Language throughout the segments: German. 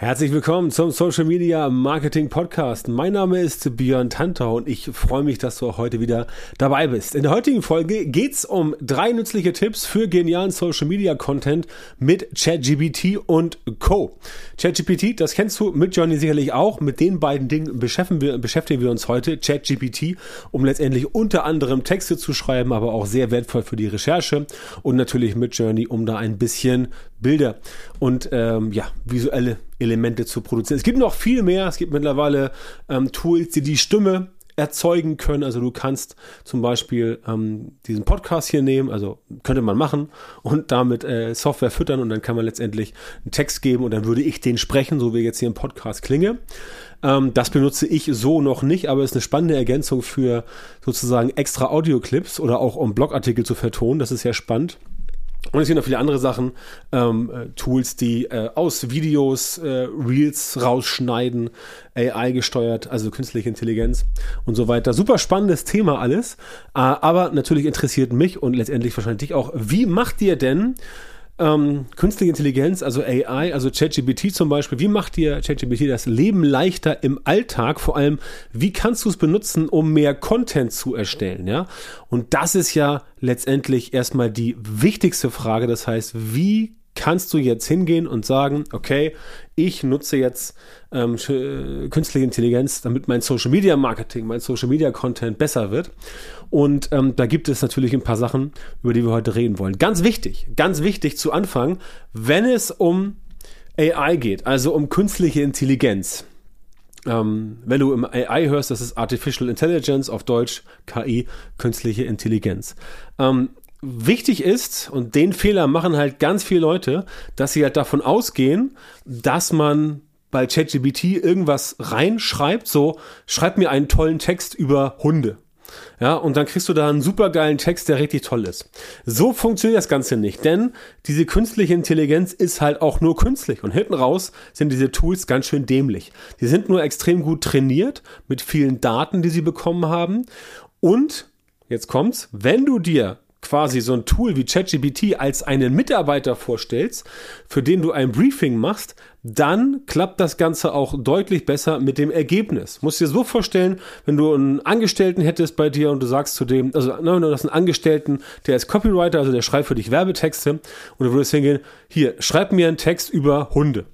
Herzlich willkommen zum Social Media Marketing Podcast. Mein Name ist Björn Tantau und ich freue mich, dass du auch heute wieder dabei bist. In der heutigen Folge geht's um drei nützliche Tipps für genialen Social Media Content mit ChatGPT und Co. ChatGPT, das kennst du mit Johnny sicherlich auch. Mit den beiden Dingen beschäftigen wir, beschäftigen wir uns heute. ChatGPT, um letztendlich unter anderem Texte zu schreiben, aber auch sehr wertvoll für die Recherche und natürlich mit Journey, um da ein bisschen Bilder und ähm, ja, visuelle Elemente zu produzieren. Es gibt noch viel mehr. Es gibt mittlerweile ähm, Tools, die die Stimme erzeugen können. Also du kannst zum Beispiel ähm, diesen Podcast hier nehmen, also könnte man machen und damit äh, Software füttern und dann kann man letztendlich einen Text geben und dann würde ich den sprechen, so wie jetzt hier im Podcast klinge. Ähm, das benutze ich so noch nicht, aber ist eine spannende Ergänzung für sozusagen extra Audioclips oder auch um Blogartikel zu vertonen. Das ist sehr spannend. Und es gibt noch viele andere Sachen, ähm, äh, Tools, die äh, aus Videos äh, Reels rausschneiden, AI gesteuert, also künstliche Intelligenz und so weiter. Super spannendes Thema alles, äh, aber natürlich interessiert mich und letztendlich wahrscheinlich dich auch, wie macht ihr denn ähm, künstliche Intelligenz, also AI, also ChatGPT zum Beispiel, wie macht dir ChatGPT das Leben leichter im Alltag? Vor allem, wie kannst du es benutzen, um mehr Content zu erstellen? Ja, und das ist ja letztendlich erstmal die wichtigste Frage. Das heißt, wie kannst du jetzt hingehen und sagen, okay, ich nutze jetzt ähm, künstliche Intelligenz, damit mein Social Media Marketing, mein Social Media Content besser wird. Und ähm, da gibt es natürlich ein paar Sachen, über die wir heute reden wollen. Ganz wichtig, ganz wichtig zu Anfang, wenn es um AI geht, also um künstliche Intelligenz. Ähm, wenn du im AI hörst, das ist Artificial Intelligence, auf Deutsch KI, künstliche Intelligenz. Ähm, wichtig ist, und den Fehler machen halt ganz viele Leute, dass sie halt davon ausgehen, dass man bei ChatGPT irgendwas reinschreibt, so, schreib mir einen tollen Text über Hunde. Ja, und dann kriegst du da einen supergeilen Text, der richtig toll ist. So funktioniert das Ganze nicht, denn diese künstliche Intelligenz ist halt auch nur künstlich und hinten raus sind diese Tools ganz schön dämlich. Die sind nur extrem gut trainiert mit vielen Daten, die sie bekommen haben und jetzt kommt's, wenn du dir quasi so ein Tool wie ChatGPT als einen Mitarbeiter vorstellst, für den du ein Briefing machst, dann klappt das Ganze auch deutlich besser mit dem Ergebnis. Musst dir so vorstellen, wenn du einen Angestellten hättest bei dir und du sagst zu dem, also nein, du hast einen Angestellten, der ist Copywriter, also der schreibt für dich Werbetexte und du würdest hingehen, hier, schreib mir einen Text über Hunde.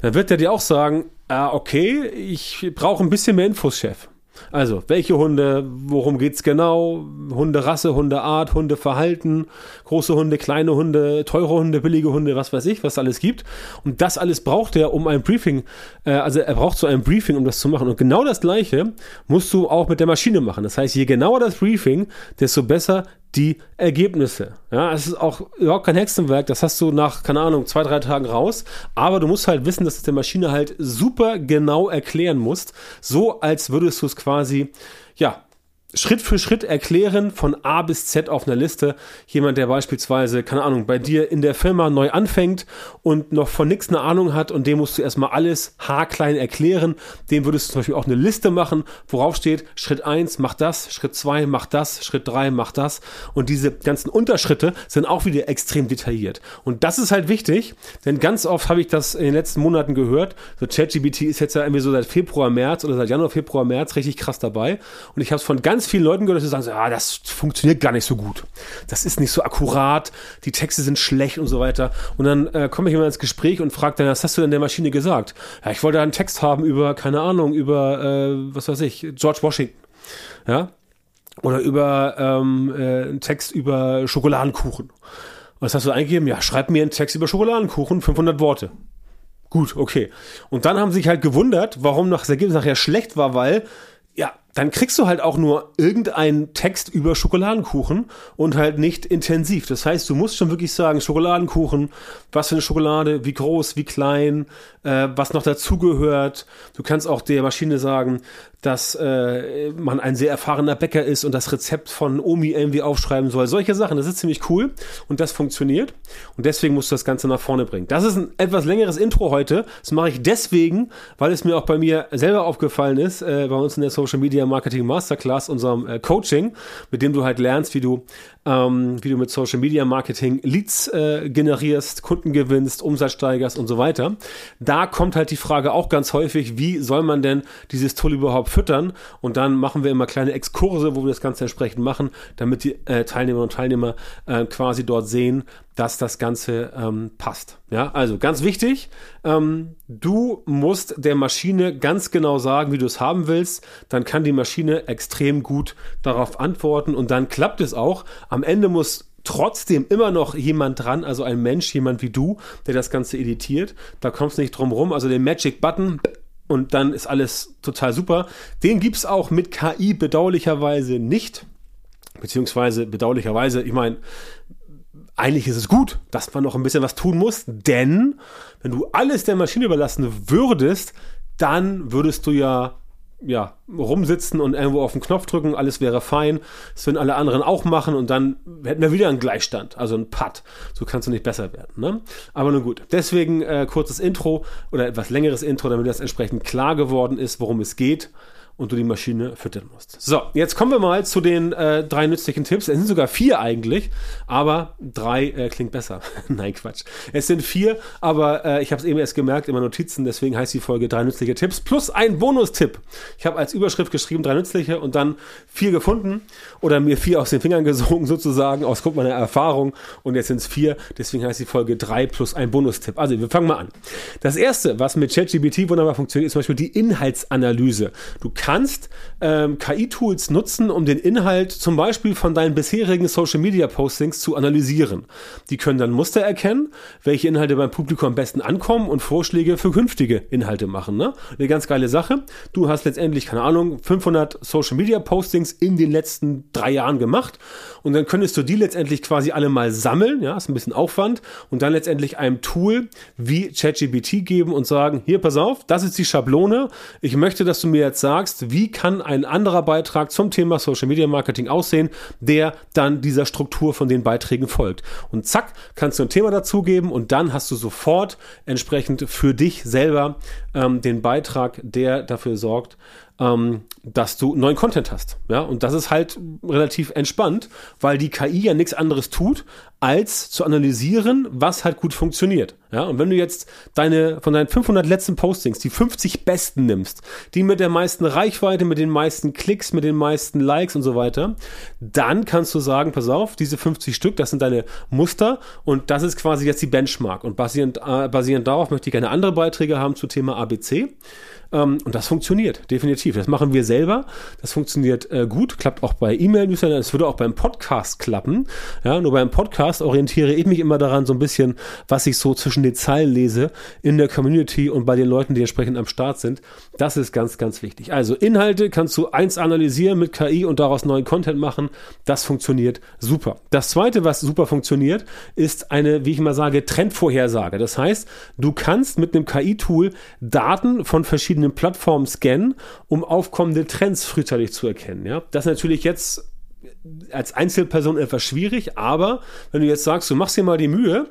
Dann wird er dir auch sagen, ah, okay, ich brauche ein bisschen mehr Infos, Chef. Also, welche Hunde, worum geht's genau? Hunderasse, Hundeart, Hundeverhalten, große Hunde, kleine Hunde, teure Hunde, billige Hunde, was weiß ich, was alles gibt. Und das alles braucht er, um ein Briefing, äh, also er braucht so ein Briefing, um das zu machen. Und genau das Gleiche musst du auch mit der Maschine machen. Das heißt, je genauer das Briefing, desto besser die Ergebnisse. Ja, es ist auch überhaupt kein Hexenwerk, das hast du nach, keine Ahnung, zwei, drei Tagen raus, aber du musst halt wissen, dass du es der Maschine halt super genau erklären musst, so als würdest du es quasi, ja, Schritt für Schritt erklären von A bis Z auf einer Liste. Jemand, der beispielsweise, keine Ahnung, bei dir in der Firma neu anfängt und noch von nichts eine Ahnung hat und dem musst du erstmal alles haarklein erklären. Dem würdest du zum Beispiel auch eine Liste machen, worauf steht Schritt 1, mach das, Schritt 2, mach das, Schritt 3, mach das. Und diese ganzen Unterschritte sind auch wieder extrem detailliert. Und das ist halt wichtig, denn ganz oft habe ich das in den letzten Monaten gehört. So ChatGBT ist jetzt ja irgendwie so seit Februar, März oder seit Januar, Februar, März richtig krass dabei. Und ich habe es von ganz vielen Leuten gehört, dass sie sagen, so, ah, das funktioniert gar nicht so gut. Das ist nicht so akkurat, die Texte sind schlecht und so weiter. Und dann äh, komme ich immer ins Gespräch und frage dann, was hast du denn der Maschine gesagt? Ja, ich wollte einen Text haben über, keine Ahnung, über, äh, was weiß ich, George Washington. Ja, oder über ähm, äh, einen Text über Schokoladenkuchen. Was hast du eingegeben? Ja, schreib mir einen Text über Schokoladenkuchen, 500 Worte. Gut, okay. Und dann haben sie sich halt gewundert, warum das Ergebnis nachher schlecht war, weil ja, dann kriegst du halt auch nur irgendeinen Text über Schokoladenkuchen und halt nicht intensiv. Das heißt, du musst schon wirklich sagen, Schokoladenkuchen, was für eine Schokolade, wie groß, wie klein, äh, was noch dazugehört. Du kannst auch der Maschine sagen, dass äh, man ein sehr erfahrener Bäcker ist und das Rezept von Omi irgendwie aufschreiben soll. Solche Sachen, das ist ziemlich cool und das funktioniert. Und deswegen musst du das Ganze nach vorne bringen. Das ist ein etwas längeres Intro heute. Das mache ich deswegen, weil es mir auch bei mir selber aufgefallen ist, äh, bei uns in der Social Media Marketing Masterclass, unserem äh, Coaching, mit dem du halt lernst, wie du, ähm, wie du mit Social Media Marketing Leads äh, generierst, Kunden gewinnst, Umsatz steigerst und so weiter. Da kommt halt die Frage auch ganz häufig, wie soll man denn dieses Tool überhaupt füttern? Und dann machen wir immer kleine Exkurse, wo wir das Ganze entsprechend machen, damit die äh, Teilnehmer und Teilnehmer äh, quasi dort sehen, dass das Ganze ähm, passt. Ja, also ganz wichtig, ähm, du musst der Maschine ganz genau sagen, wie du es haben willst. Dann kann die Maschine extrem gut darauf antworten und dann klappt es auch. Am Ende muss trotzdem immer noch jemand dran, also ein Mensch, jemand wie du, der das Ganze editiert. Da kommst du nicht drum rum. Also den Magic Button und dann ist alles total super. Den gibt es auch mit KI bedauerlicherweise nicht. Beziehungsweise bedauerlicherweise, ich meine, eigentlich ist es gut, dass man noch ein bisschen was tun muss, denn wenn du alles der Maschine überlassen würdest, dann würdest du ja ja, rumsitzen und irgendwo auf den Knopf drücken, alles wäre fein. Das würden alle anderen auch machen und dann hätten wir wieder einen Gleichstand, also einen Putt. So kannst du nicht besser werden. Ne? Aber nun gut, deswegen äh, kurzes Intro oder etwas längeres Intro, damit das entsprechend klar geworden ist, worum es geht und du die Maschine füttern musst. So, jetzt kommen wir mal zu den äh, drei nützlichen Tipps. Es sind sogar vier eigentlich, aber drei äh, klingt besser. Nein, Quatsch. Es sind vier, aber äh, ich habe es eben erst gemerkt in meinen Notizen, deswegen heißt die Folge drei nützliche Tipps plus ein Bonustipp. Ich habe als Überschrift geschrieben drei nützliche und dann vier gefunden oder mir vier aus den Fingern gesogen sozusagen, aus Grund meiner Erfahrung und jetzt sind es vier, deswegen heißt die Folge drei plus ein Bonustipp. Also wir fangen mal an. Das erste, was mit ChatGPT wunderbar funktioniert, ist zum Beispiel die Inhaltsanalyse. Du kannst ähm, KI-Tools nutzen, um den Inhalt zum Beispiel von deinen bisherigen Social-Media-Postings zu analysieren. Die können dann Muster erkennen, welche Inhalte beim Publikum am besten ankommen und Vorschläge für künftige Inhalte machen. Ne? Eine ganz geile Sache. Du hast letztendlich, keine Ahnung, 500 Social-Media-Postings in den letzten drei Jahren gemacht und dann könntest du die letztendlich quasi alle mal sammeln, ja, ist ein bisschen Aufwand und dann letztendlich einem Tool wie ChatGPT geben und sagen, hier, pass auf, das ist die Schablone. Ich möchte, dass du mir jetzt sagst, sagst, wie kann ein anderer Beitrag zum Thema Social Media Marketing aussehen, der dann dieser Struktur von den Beiträgen folgt. Und zack, kannst du ein Thema dazugeben und dann hast du sofort entsprechend für dich selber ähm, den Beitrag, der dafür sorgt, ähm, dass du neuen Content hast. Ja, und das ist halt relativ entspannt, weil die KI ja nichts anderes tut, als zu analysieren, was halt gut funktioniert. Ja, und wenn du jetzt deine, von deinen 500 letzten Postings die 50 besten nimmst, die mit der meisten Reichweite, mit den meisten Klicks, mit den meisten Likes und so weiter, dann kannst du sagen, pass auf, diese 50 Stück, das sind deine Muster und das ist quasi jetzt die Benchmark. Und basierend, äh, basierend darauf möchte ich gerne andere Beiträge haben zu Thema ABC. Ähm, und das funktioniert, definitiv. Das machen wir selber. Das funktioniert äh, gut, klappt auch bei E-Mail-Newslettern. Es würde auch beim Podcast klappen. Ja, nur beim Podcast orientiere ich mich immer daran so ein bisschen, was ich so zwischen den Zeilen lese in der Community und bei den Leuten, die entsprechend am Start sind. Das ist ganz, ganz wichtig. Also Inhalte kannst du eins analysieren mit KI und daraus neuen Content machen. Das funktioniert super. Das zweite, was super funktioniert, ist eine, wie ich mal sage, Trendvorhersage. Das heißt, du kannst mit einem KI-Tool Daten von verschiedenen verschiedenen Plattformen scannen, um aufkommende Trends frühzeitig zu erkennen. Ja? Das ist natürlich jetzt als Einzelperson etwas schwierig, aber wenn du jetzt sagst, du machst dir mal die Mühe,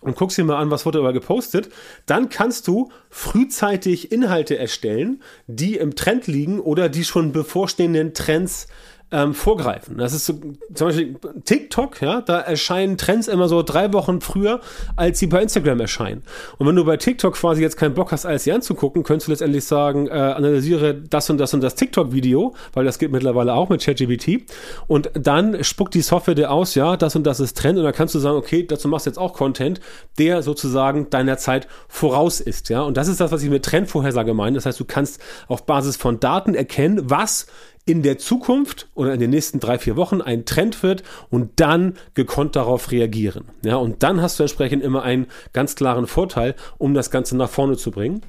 und guckst dir mal an, was wurde aber gepostet, dann kannst du frühzeitig Inhalte erstellen, die im Trend liegen oder die schon bevorstehenden Trends ähm, vorgreifen. Das ist so, zum Beispiel TikTok, ja, da erscheinen Trends immer so drei Wochen früher, als sie bei Instagram erscheinen. Und wenn du bei TikTok quasi jetzt keinen Bock hast, alles sie anzugucken, könntest du letztendlich sagen, äh, analysiere das und das und das TikTok-Video, weil das geht mittlerweile auch mit ChatGPT. Und dann spuckt die Software dir aus, ja, das und das ist Trend. Und dann kannst du sagen, okay, dazu machst du jetzt auch Content, der sozusagen deiner Zeit voraus ist, ja. Und das ist das, was ich mit Trendvorhersage meine. Das heißt, du kannst auf Basis von Daten erkennen, was in der Zukunft oder in den nächsten drei, vier Wochen ein Trend wird und dann gekonnt darauf reagieren. Ja, und dann hast du entsprechend immer einen ganz klaren Vorteil, um das Ganze nach vorne zu bringen.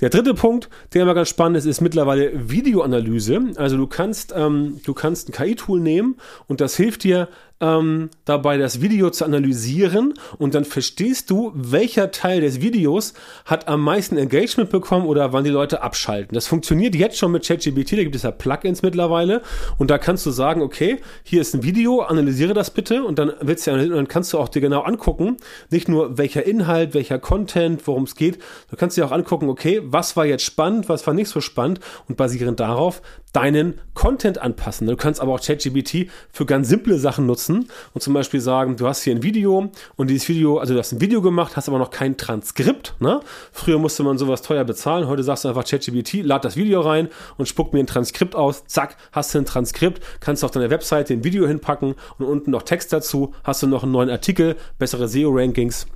Der dritte Punkt, der immer ganz spannend ist, ist mittlerweile Videoanalyse. Also du kannst, ähm, du kannst ein KI-Tool nehmen und das hilft dir, ähm, dabei, das Video zu analysieren. Und dann verstehst du, welcher Teil des Videos hat am meisten Engagement bekommen oder wann die Leute abschalten. Das funktioniert jetzt schon mit ChatGPT, da gibt es ja Plugins mittlerweile. Und da kannst du sagen, okay, hier ist ein Video, analysiere das bitte. Und dann wird's ja, dann kannst du auch dir genau angucken, nicht nur welcher Inhalt, welcher Content, worum es geht, du kannst dir auch angucken, okay, was war jetzt spannend, was war nicht so spannend. Und basierend darauf deinen Content anpassen. Du kannst aber auch ChatGPT für ganz simple Sachen nutzen und zum Beispiel sagen, du hast hier ein Video und dieses Video, also du hast ein Video gemacht, hast aber noch kein Transkript. Ne? Früher musste man sowas teuer bezahlen. Heute sagst du einfach ChatGPT, lad das Video rein und spuck mir ein Transkript aus. Zack, hast du ein Transkript, kannst auf deiner Webseite ein Video hinpacken und unten noch Text dazu. Hast du noch einen neuen Artikel, bessere SEO-Rankings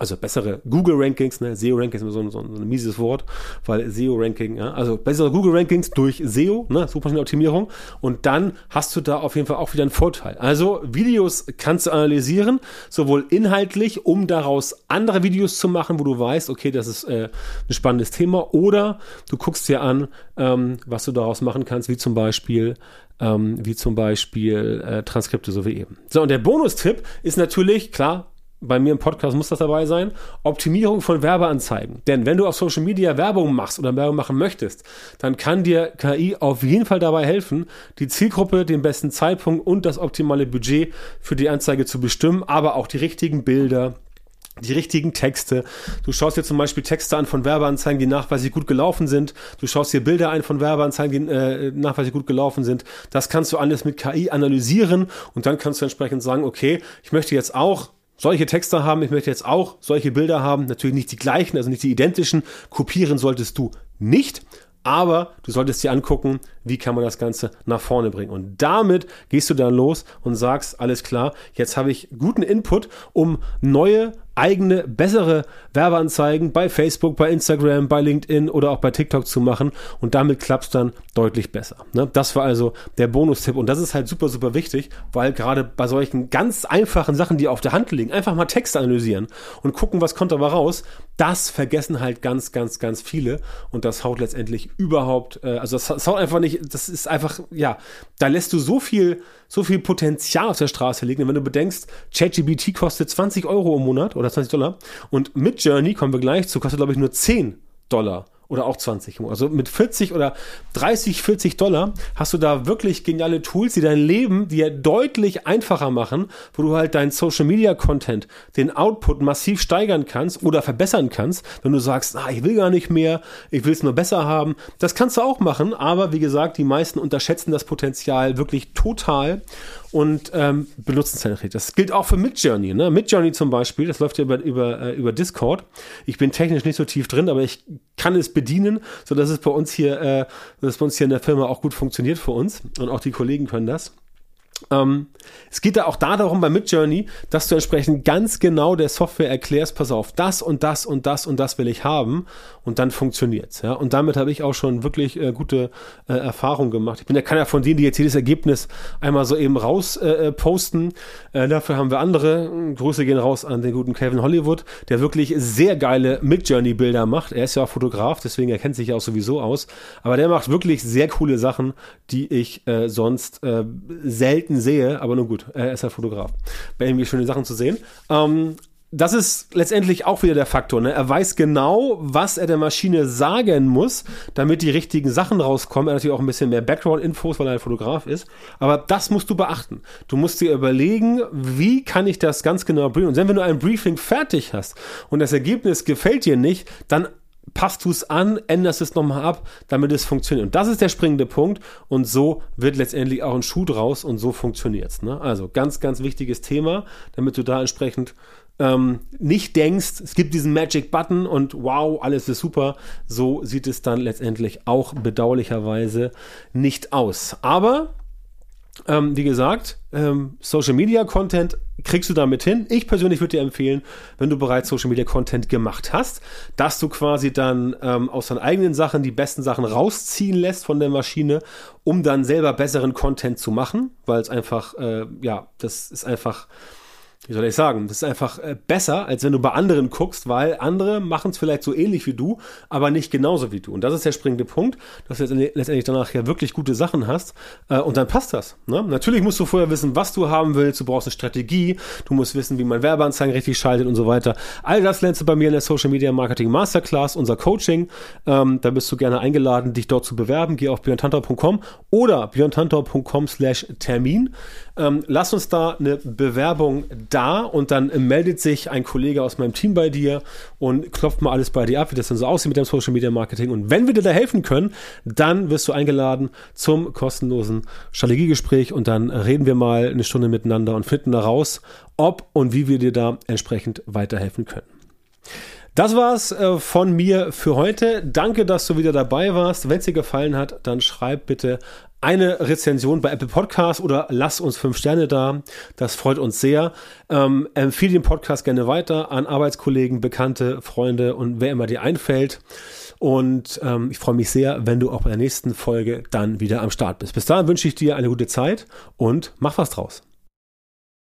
also bessere Google-Rankings, ne? SEO-Rankings ist immer so, so, ein mieses Wort, weil SEO-Ranking, ja? also bessere Google-Rankings durch SEO, ne? Suchmaschinenoptimierung und dann hast du da auf jeden Fall auch wieder einen Vorteil. Also Videos kannst du analysieren, sowohl inhaltlich, um daraus andere Videos zu machen, wo du weißt, okay, das ist äh, ein spannendes Thema, oder du guckst dir an, ähm, was du daraus machen kannst, wie zum Beispiel ähm, wie zum Beispiel äh, Transkripte, so wie eben. So, und der Bonustipp ist natürlich, klar, bei mir im Podcast muss das dabei sein, Optimierung von Werbeanzeigen. Denn wenn du auf Social Media Werbung machst oder Werbung machen möchtest, dann kann dir KI auf jeden Fall dabei helfen, die Zielgruppe, den besten Zeitpunkt und das optimale Budget für die Anzeige zu bestimmen, aber auch die richtigen Bilder, die richtigen Texte. Du schaust dir zum Beispiel Texte an von Werbeanzeigen, die nachweislich gut gelaufen sind. Du schaust dir Bilder ein von Werbeanzeigen, die äh, nachweislich gut gelaufen sind. Das kannst du alles mit KI analysieren und dann kannst du entsprechend sagen, okay, ich möchte jetzt auch solche Texte haben, ich möchte jetzt auch solche Bilder haben, natürlich nicht die gleichen, also nicht die identischen, kopieren solltest du nicht, aber du solltest dir angucken, wie kann man das Ganze nach vorne bringen. Und damit gehst du dann los und sagst, alles klar, jetzt habe ich guten Input, um neue eigene, bessere Werbeanzeigen bei Facebook, bei Instagram, bei LinkedIn oder auch bei TikTok zu machen und damit klappt es dann deutlich besser. Ne? Das war also der Bonustipp und das ist halt super, super wichtig, weil gerade bei solchen ganz einfachen Sachen, die auf der Hand liegen, einfach mal Text analysieren und gucken, was kommt dabei raus, das vergessen halt ganz, ganz, ganz viele und das haut letztendlich überhaupt, äh, also das, das haut einfach nicht, das ist einfach, ja, da lässt du so viel, so viel Potenzial auf der Straße liegen. Und wenn du bedenkst, ChatGBT kostet 20 Euro im Monat oder 20 Dollar und mit Journey kommen wir gleich zu, kostet glaube ich nur 10 Dollar oder auch 20. Also mit 40 oder 30, 40 Dollar hast du da wirklich geniale Tools, die dein Leben dir deutlich einfacher machen, wo du halt deinen Social Media Content, den Output massiv steigern kannst oder verbessern kannst, wenn du sagst, ah, ich will gar nicht mehr, ich will es nur besser haben. Das kannst du auch machen, aber wie gesagt, die meisten unterschätzen das Potenzial wirklich total und ähm, benutzen Zentrate. Das gilt auch für Midjourney. Ne? Midjourney zum Beispiel, das läuft ja über, über, äh, über Discord. Ich bin technisch nicht so tief drin, aber ich kann es bedienen, sodass es bei uns hier, äh, dass es bei uns hier in der Firma auch gut funktioniert für uns und auch die Kollegen können das. Ähm, es geht da auch da darum bei Midjourney, dass du entsprechend ganz genau der Software erklärst, pass auf, das und das und das und das will ich haben und dann funktioniert's. Ja? Und damit habe ich auch schon wirklich äh, gute äh, Erfahrungen gemacht. Ich bin ja keiner von denen, die jetzt jedes Ergebnis einmal so eben raus äh, äh posten. Äh, dafür haben wir andere. Grüße gehen raus an den guten Kevin Hollywood, der wirklich sehr geile Midjourney-Bilder macht. Er ist ja auch Fotograf, deswegen er kennt sich ja auch sowieso aus. Aber der macht wirklich sehr coole Sachen, die ich äh, sonst äh, selten sehe. Aber nun gut, er ist ja Fotograf. Bei ihm schöne Sachen zu sehen. Ähm, das ist letztendlich auch wieder der Faktor. Ne? Er weiß genau, was er der Maschine sagen muss, damit die richtigen Sachen rauskommen. Er hat natürlich auch ein bisschen mehr Background-Infos, weil er ein Fotograf ist. Aber das musst du beachten. Du musst dir überlegen, wie kann ich das ganz genau briefen. Und wenn du ein Briefing fertig hast und das Ergebnis gefällt dir nicht, dann passt du es an, änderst es nochmal ab, damit es funktioniert. Und das ist der springende Punkt. Und so wird letztendlich auch ein Schuh draus und so funktioniert es. Ne? Also ganz, ganz wichtiges Thema, damit du da entsprechend ähm, nicht denkst, es gibt diesen Magic Button und wow, alles ist super. So sieht es dann letztendlich auch bedauerlicherweise nicht aus. Aber ähm, wie gesagt, ähm, Social Media Content kriegst du damit hin. Ich persönlich würde dir empfehlen, wenn du bereits Social Media Content gemacht hast, dass du quasi dann ähm, aus deinen eigenen Sachen die besten Sachen rausziehen lässt von der Maschine, um dann selber besseren Content zu machen, weil es einfach, äh, ja, das ist einfach wie soll ich sagen, das ist einfach äh, besser, als wenn du bei anderen guckst, weil andere machen es vielleicht so ähnlich wie du, aber nicht genauso wie du. Und das ist der springende Punkt, dass du letztendlich danach ja wirklich gute Sachen hast äh, und dann passt das. Ne? Natürlich musst du vorher wissen, was du haben willst, du brauchst eine Strategie, du musst wissen, wie man Werbeanzeigen richtig schaltet und so weiter. All das lernst du bei mir in der Social Media Marketing Masterclass, unser Coaching. Ähm, da bist du gerne eingeladen, dich dort zu bewerben. Geh auf björntantor.com oder björntantor.com slash Termin. Ähm, lass uns da eine Bewerbung da und dann meldet sich ein Kollege aus meinem Team bei dir und klopft mal alles bei dir ab, wie das dann so aussieht mit dem Social Media Marketing. Und wenn wir dir da helfen können, dann wirst du eingeladen zum kostenlosen Strategiegespräch und dann reden wir mal eine Stunde miteinander und finden heraus, ob und wie wir dir da entsprechend weiterhelfen können. Das war's äh, von mir für heute. Danke, dass du wieder dabei warst. Wenn es dir gefallen hat, dann schreib bitte eine Rezension bei Apple Podcasts oder lass uns fünf Sterne da. Das freut uns sehr. Ähm, empfehle den Podcast gerne weiter an Arbeitskollegen, Bekannte, Freunde und wer immer dir einfällt. Und ähm, ich freue mich sehr, wenn du auch bei der nächsten Folge dann wieder am Start bist. Bis dahin wünsche ich dir eine gute Zeit und mach was draus.